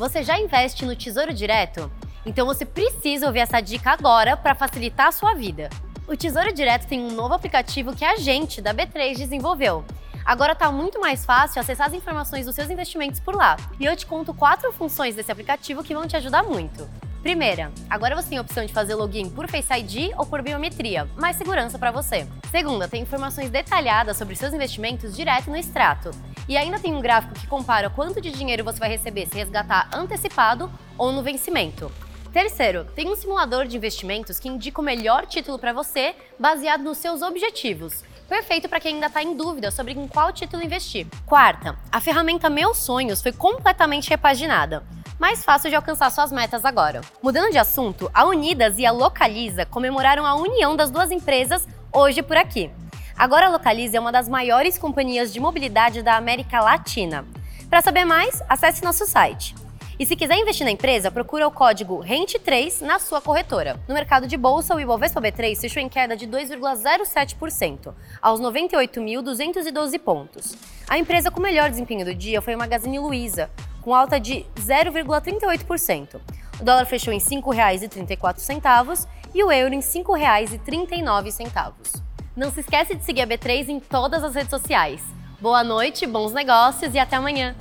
Você já investe no Tesouro Direto? Então você precisa ouvir essa dica agora para facilitar a sua vida. O Tesouro Direto tem um novo aplicativo que a gente da B3 desenvolveu. Agora está muito mais fácil acessar as informações dos seus investimentos por lá. E eu te conto quatro funções desse aplicativo que vão te ajudar muito. Primeira, agora você tem a opção de fazer login por Face ID ou por biometria, mais segurança para você. Segunda, tem informações detalhadas sobre seus investimentos direto no extrato. E ainda tem um gráfico que compara quanto de dinheiro você vai receber se resgatar antecipado ou no vencimento. Terceiro, tem um simulador de investimentos que indica o melhor título para você baseado nos seus objetivos. Perfeito para quem ainda está em dúvida sobre em qual título investir. Quarta, a ferramenta Meus Sonhos foi completamente repaginada mais fácil de alcançar suas metas agora. Mudando de assunto, a Unidas e a Localiza comemoraram a união das duas empresas hoje por aqui. Agora a Localiza é uma das maiores companhias de mobilidade da América Latina. Para saber mais, acesse nosso site. E se quiser investir na empresa, procura o código RENTE3 na sua corretora. No mercado de bolsa, o Ibovespa B3 fechou em queda de 2,07%, aos 98.212 pontos. A empresa com melhor desempenho do dia foi a Magazine Luiza, com alta de 0,38%. O dólar fechou em R$ 5,34 e o euro em R$ 5,39. Não se esquece de seguir a B3 em todas as redes sociais. Boa noite, bons negócios e até amanhã!